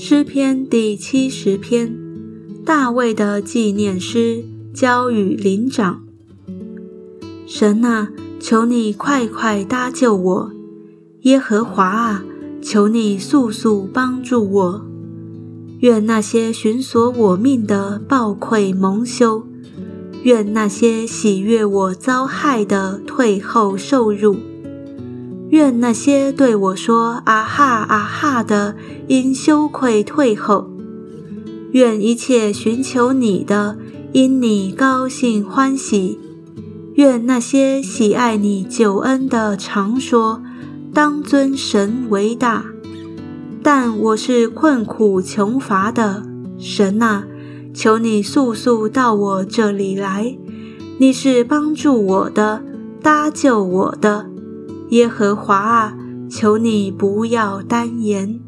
诗篇第七十篇，大卫的纪念诗，交与灵长。神啊，求你快快搭救我；耶和华啊，求你速速帮助我。愿那些寻索我命的暴愧蒙羞，愿那些喜悦我遭害的退后受辱。愿那些对我说“啊哈啊哈”的，因羞愧退后；愿一切寻求你的，因你高兴欢喜；愿那些喜爱你救恩的，常说“当尊神为大”。但我是困苦穷乏的，神啊，求你速速到我这里来！你是帮助我的，搭救我的。耶和华啊，求你不要单言。